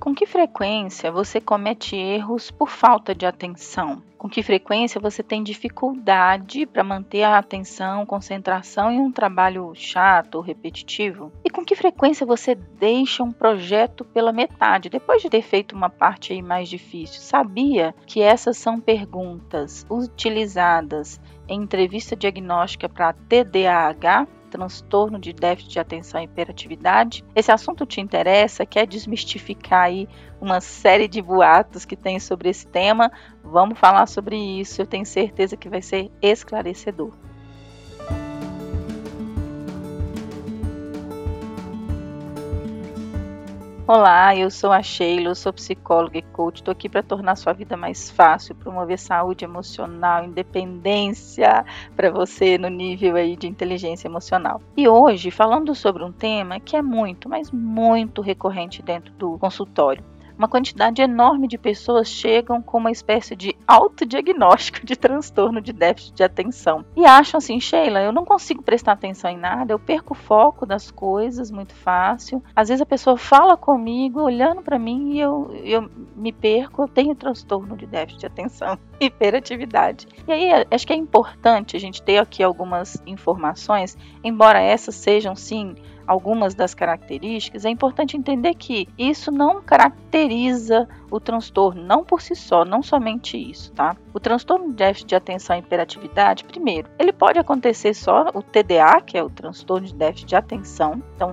Com que frequência você comete erros por falta de atenção? Com que frequência você tem dificuldade para manter a atenção, concentração em um trabalho chato ou repetitivo? E com que frequência você deixa um projeto pela metade, depois de ter feito uma parte aí mais difícil? Sabia que essas são perguntas utilizadas em entrevista diagnóstica para TDAH? Transtorno de déficit de atenção e hiperatividade. Esse assunto te interessa? Quer desmistificar aí uma série de boatos que tem sobre esse tema? Vamos falar sobre isso. Eu tenho certeza que vai ser esclarecedor. Olá, eu sou a Sheila, sou psicóloga e coach. Estou aqui para tornar sua vida mais fácil, promover saúde emocional, independência para você no nível aí de inteligência emocional. E hoje falando sobre um tema que é muito, mas muito recorrente dentro do consultório uma quantidade enorme de pessoas chegam com uma espécie de autodiagnóstico de transtorno de déficit de atenção. E acham assim, Sheila, eu não consigo prestar atenção em nada, eu perco o foco das coisas muito fácil. Às vezes a pessoa fala comigo, olhando para mim, e eu, eu me perco, eu tenho transtorno de déficit de atenção, hiperatividade. E aí acho que é importante a gente ter aqui algumas informações, embora essas sejam sim algumas das características, é importante entender que isso não caracteriza o transtorno, não por si só, não somente isso, tá? O transtorno de déficit de atenção e hiperatividade, primeiro, ele pode acontecer só o TDA, que é o transtorno de déficit de atenção, então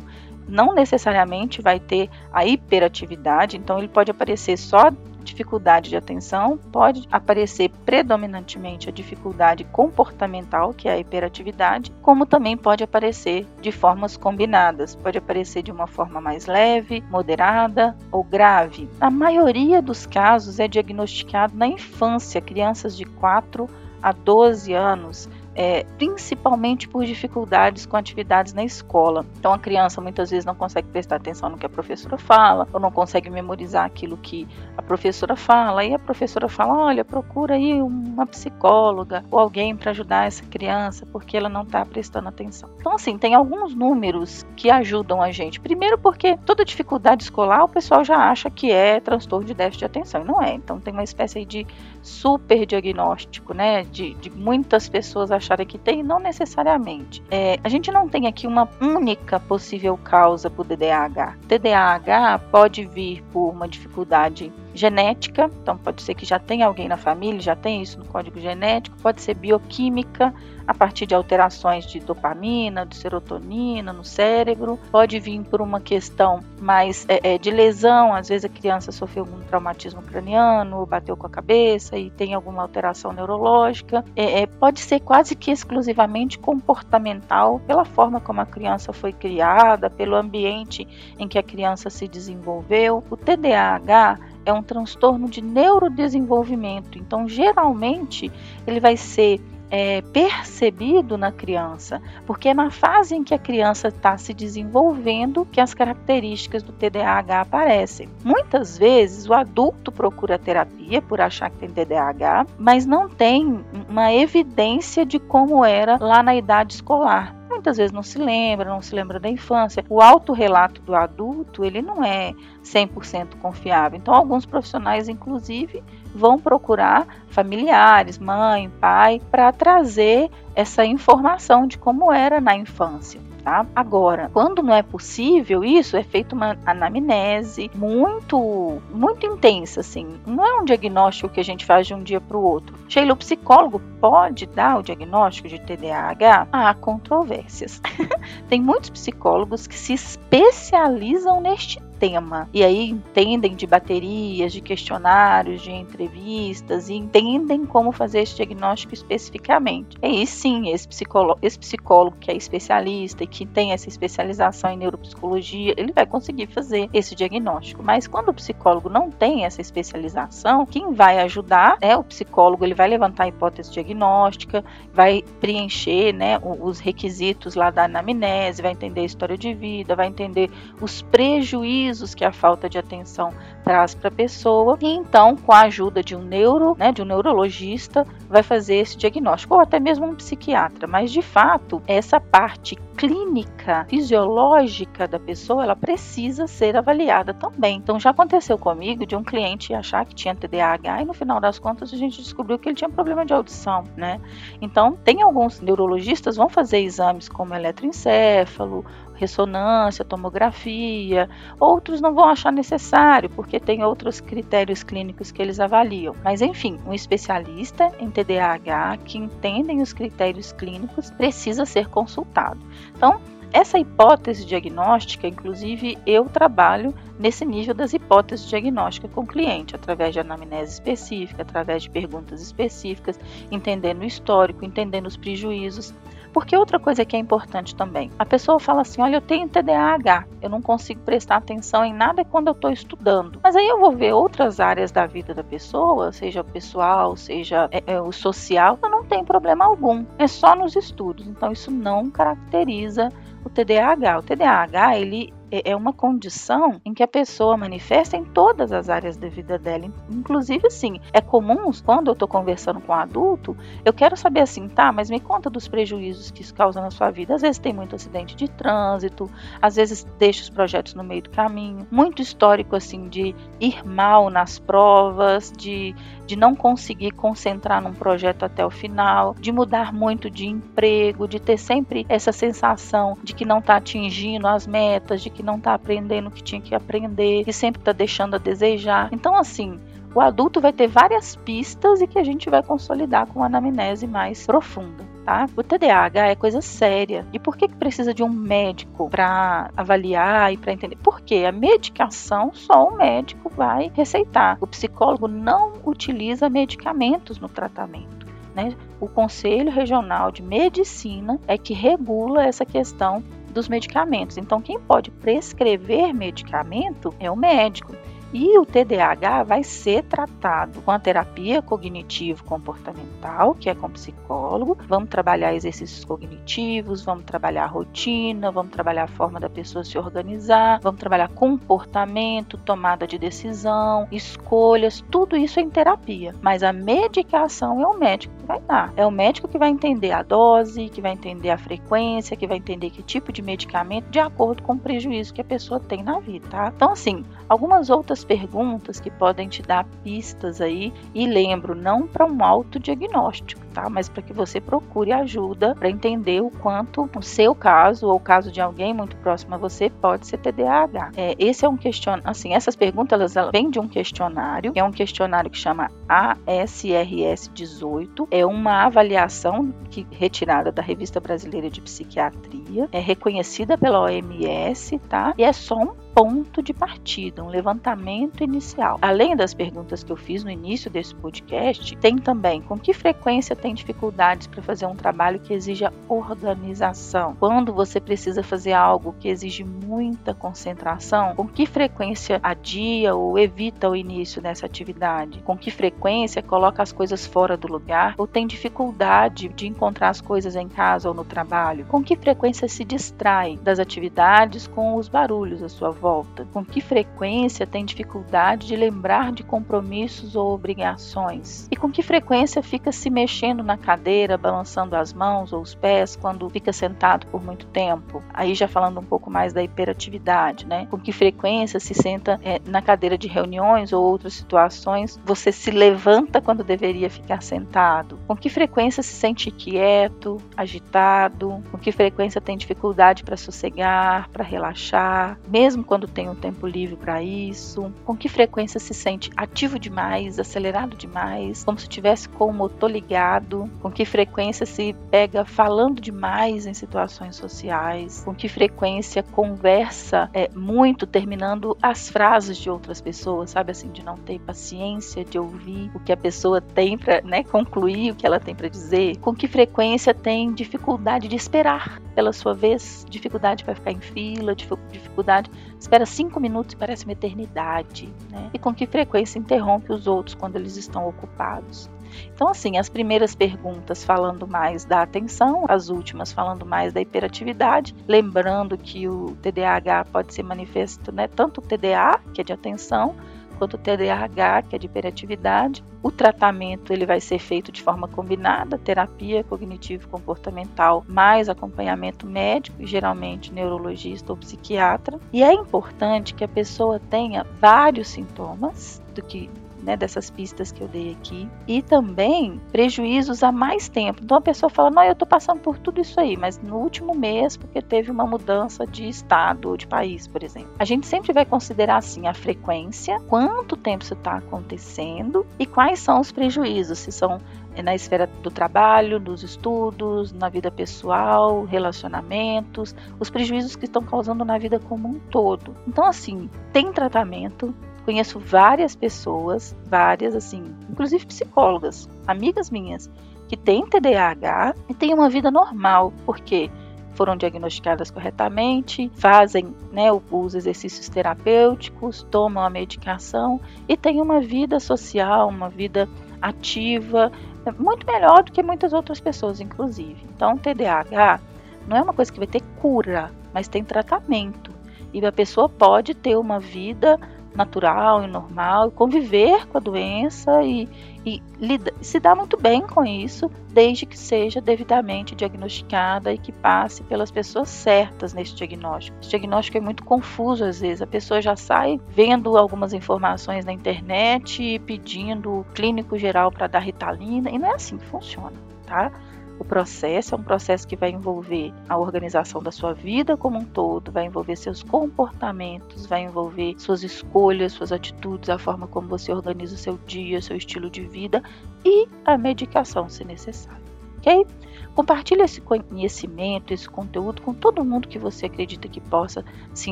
não necessariamente vai ter a hiperatividade, então ele pode aparecer só dificuldade de atenção, pode aparecer predominantemente a dificuldade comportamental, que é a hiperatividade, como também pode aparecer de formas combinadas. Pode aparecer de uma forma mais leve, moderada ou grave. A maioria dos casos é diagnosticado na infância, crianças de 4 a 12 anos é, principalmente por dificuldades com atividades na escola. Então a criança muitas vezes não consegue prestar atenção no que a professora fala, ou não consegue memorizar aquilo que a professora fala, e a professora fala: olha, procura aí uma psicóloga ou alguém para ajudar essa criança, porque ela não está prestando atenção. Então, assim, tem alguns números que ajudam a gente. Primeiro, porque toda dificuldade escolar o pessoal já acha que é transtorno de déficit de atenção, e não é. Então, tem uma espécie de super diagnóstico, né, de, de muitas pessoas acharem que tem, não necessariamente. É, a gente não tem aqui uma única possível causa para o TDAH. TDAH pode vir por uma dificuldade genética, então pode ser que já tenha alguém na família, já tem isso no código genético, pode ser bioquímica, a partir de alterações de dopamina, de serotonina no cérebro, pode vir por uma questão mais é, é, de lesão, às vezes a criança sofreu algum traumatismo craniano, bateu com a cabeça e tem alguma alteração neurológica, é, é, pode ser quase que exclusivamente comportamental, pela forma como a criança foi criada, pelo ambiente em que a criança se desenvolveu. O TDAH é um transtorno de neurodesenvolvimento, então geralmente ele vai ser é, percebido na criança, porque é na fase em que a criança está se desenvolvendo que as características do TDAH aparecem. Muitas vezes o adulto procura terapia por achar que tem TDAH, mas não tem uma evidência de como era lá na idade escolar muitas vezes não se lembra, não se lembra da infância. O autorrelato do adulto, ele não é 100% confiável. Então, alguns profissionais, inclusive, vão procurar familiares, mãe, pai, para trazer essa informação de como era na infância tá? Agora, quando não é possível isso, é feita uma anamnese muito, muito intensa, assim. Não é um diagnóstico que a gente faz de um dia para o outro. Sheila, o psicólogo pode dar o diagnóstico de TDAH? Há controvérsias. Tem muitos psicólogos que se especializam neste tema. E aí entendem de baterias, de questionários, de entrevistas e entendem como fazer esse diagnóstico especificamente. E aí sim, esse psicólogo, esse psicólogo que é especialista e que tem essa especialização em neuropsicologia, ele vai conseguir fazer esse diagnóstico. Mas quando o psicólogo não tem essa especialização, quem vai ajudar, né, o psicólogo, ele vai levantar a hipótese diagnóstica, vai preencher, né, os requisitos lá da anamnese, vai entender a história de vida, vai entender os prejuízos prejuízos que a falta de atenção traz para a pessoa e então com a ajuda de um neuro, né, de um neurologista, vai fazer esse diagnóstico ou até mesmo um psiquiatra. Mas de fato essa parte clínica fisiológica da pessoa, ela precisa ser avaliada também. Então já aconteceu comigo de um cliente achar que tinha TDAH e no final das contas a gente descobriu que ele tinha problema de audição, né? Então tem alguns neurologistas vão fazer exames como eletroencefalo, ressonância, tomografia. Outros não vão achar necessário, porque tem outros critérios clínicos que eles avaliam. Mas, enfim, um especialista em TDAH que entendem os critérios clínicos precisa ser consultado. Então, essa hipótese diagnóstica, inclusive, eu trabalho nesse nível das hipóteses diagnósticas com o cliente, através de anamnese específica, através de perguntas específicas, entendendo o histórico, entendendo os prejuízos. Porque outra coisa que é importante também, a pessoa fala assim: olha, eu tenho TDAH, eu não consigo prestar atenção em nada quando eu estou estudando. Mas aí eu vou ver outras áreas da vida da pessoa, seja pessoal, seja é, é, o social, não tem problema algum, é só nos estudos. Então isso não caracteriza o TDAH. O TDAH ele é, é uma condição em que a pessoa manifesta em todas as áreas da vida dela. Inclusive, sim, é comum quando eu estou conversando com um adulto, eu quero saber assim, tá, mas me conta dos prejuízos que isso causa na sua vida. Às vezes tem muito acidente de trânsito, às vezes deixa os projetos no meio do caminho, muito histórico assim de ir mal nas provas, de, de não conseguir concentrar num projeto até o final, de mudar muito de emprego, de ter sempre essa sensação de que não está atingindo as metas, de que não está aprendendo o que tinha que aprender, que sempre está deixando a desejar. Então, assim, o adulto vai ter várias pistas e que a gente vai consolidar com uma anamnese mais profunda. Tá? O TDAH é coisa séria. E por que, que precisa de um médico para avaliar e para entender? Porque a medicação só o médico vai receitar. O psicólogo não utiliza medicamentos no tratamento. Né? O Conselho Regional de Medicina é que regula essa questão dos medicamentos. Então, quem pode prescrever medicamento é o médico. E o TDAH vai ser tratado com a terapia cognitivo-comportamental, que é com psicólogo. Vamos trabalhar exercícios cognitivos, vamos trabalhar a rotina, vamos trabalhar a forma da pessoa se organizar, vamos trabalhar comportamento, tomada de decisão, escolhas, tudo isso é em terapia. Mas a medicação é o médico que vai dar. É o médico que vai entender a dose, que vai entender a frequência, que vai entender que tipo de medicamento de acordo com o prejuízo que a pessoa tem na vida, tá? Então, assim, algumas outras muitas perguntas que podem te dar pistas aí. E lembro, não para um autodiagnóstico, tá? Mas para que você procure ajuda para entender o quanto o seu caso ou o caso de alguém muito próximo a você pode ser TDAH. É, esse é um questionário, assim, essas perguntas elas, elas vêm de um questionário, que é um questionário que chama ASRS 18, é uma avaliação que retirada da Revista Brasileira de Psiquiatria, é reconhecida pela OMS, tá? E é só um ponto de partida, um levantamento inicial. Além das perguntas que eu fiz no início desse podcast, tem também com que frequência tem dificuldades para fazer um trabalho que exija organização? Quando você precisa fazer algo que exige muita concentração, com que frequência adia ou evita o início dessa atividade? Com que frequência coloca as coisas fora do lugar ou tem dificuldade de encontrar as coisas em casa ou no trabalho? Com que frequência se distrai das atividades com os barulhos à sua volta? Com que frequência tem dificuldade de lembrar de compromissos ou obrigações? E com que frequência fica se mexendo na cadeira, balançando as mãos ou os pés quando fica sentado por muito tempo? Aí já falando um pouco mais da hiperatividade, né? Com que frequência se senta é, na cadeira de reuniões ou outras situações, você se levanta quando deveria ficar sentado? Com que frequência se sente quieto, agitado? Com que frequência tem dificuldade para sossegar, para relaxar, mesmo quando tem um tempo livre para isso, com que frequência se sente ativo demais, acelerado demais, como se tivesse com o motor ligado, com que frequência se pega falando demais em situações sociais, com que frequência conversa é, muito terminando as frases de outras pessoas, sabe assim, de não ter paciência de ouvir o que a pessoa tem para né, concluir o que ela tem para dizer, com que frequência tem dificuldade de esperar pela sua vez, dificuldade para ficar em fila, dificuldade espera cinco minutos e parece uma eternidade, né? E com que frequência interrompe os outros quando eles estão ocupados. Então, assim, as primeiras perguntas falando mais da atenção, as últimas falando mais da hiperatividade, lembrando que o TDAH pode ser manifesto, né, tanto o TDA, que é de atenção, quanto o TDAH, que é de hiperatividade. O tratamento ele vai ser feito de forma combinada, terapia cognitivo-comportamental mais acompanhamento médico, geralmente neurologista ou psiquiatra. E é importante que a pessoa tenha vários sintomas do que né, dessas pistas que eu dei aqui, e também prejuízos a mais tempo. Então a pessoa fala: Não, eu estou passando por tudo isso aí, mas no último mês, porque teve uma mudança de estado ou de país, por exemplo. A gente sempre vai considerar assim a frequência, quanto tempo isso está acontecendo e quais são os prejuízos, se são é, na esfera do trabalho, dos estudos, na vida pessoal, relacionamentos, os prejuízos que estão causando na vida como um todo. Então, assim, tem tratamento, Conheço várias pessoas, várias assim, inclusive psicólogas, amigas minhas, que têm TDAH e têm uma vida normal, porque foram diagnosticadas corretamente, fazem né, os exercícios terapêuticos, tomam a medicação e têm uma vida social, uma vida ativa, muito melhor do que muitas outras pessoas, inclusive. Então, TDAH não é uma coisa que vai ter cura, mas tem tratamento. E a pessoa pode ter uma vida natural e normal, conviver com a doença e, e lida, se dar muito bem com isso, desde que seja devidamente diagnosticada e que passe pelas pessoas certas nesse diagnóstico. Esse diagnóstico é muito confuso às vezes, a pessoa já sai vendo algumas informações na internet pedindo o clínico geral para dar ritalina, e não é assim que funciona, tá? O processo é um processo que vai envolver a organização da sua vida como um todo, vai envolver seus comportamentos, vai envolver suas escolhas, suas atitudes, a forma como você organiza o seu dia, seu estilo de vida e a medicação, se necessário. Ok? Compartilhe esse conhecimento, esse conteúdo com todo mundo que você acredita que possa se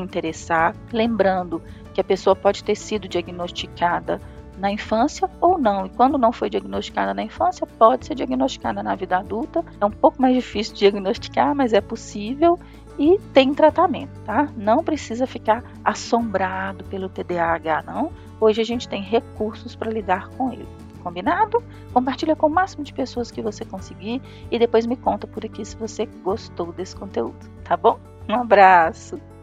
interessar. Lembrando que a pessoa pode ter sido diagnosticada na infância ou não. E quando não foi diagnosticada na infância, pode ser diagnosticada na vida adulta. É um pouco mais difícil diagnosticar, mas é possível e tem tratamento, tá? Não precisa ficar assombrado pelo TDAH, não. Hoje a gente tem recursos para lidar com ele. Combinado? Compartilha com o máximo de pessoas que você conseguir e depois me conta por aqui se você gostou desse conteúdo, tá bom? Um abraço!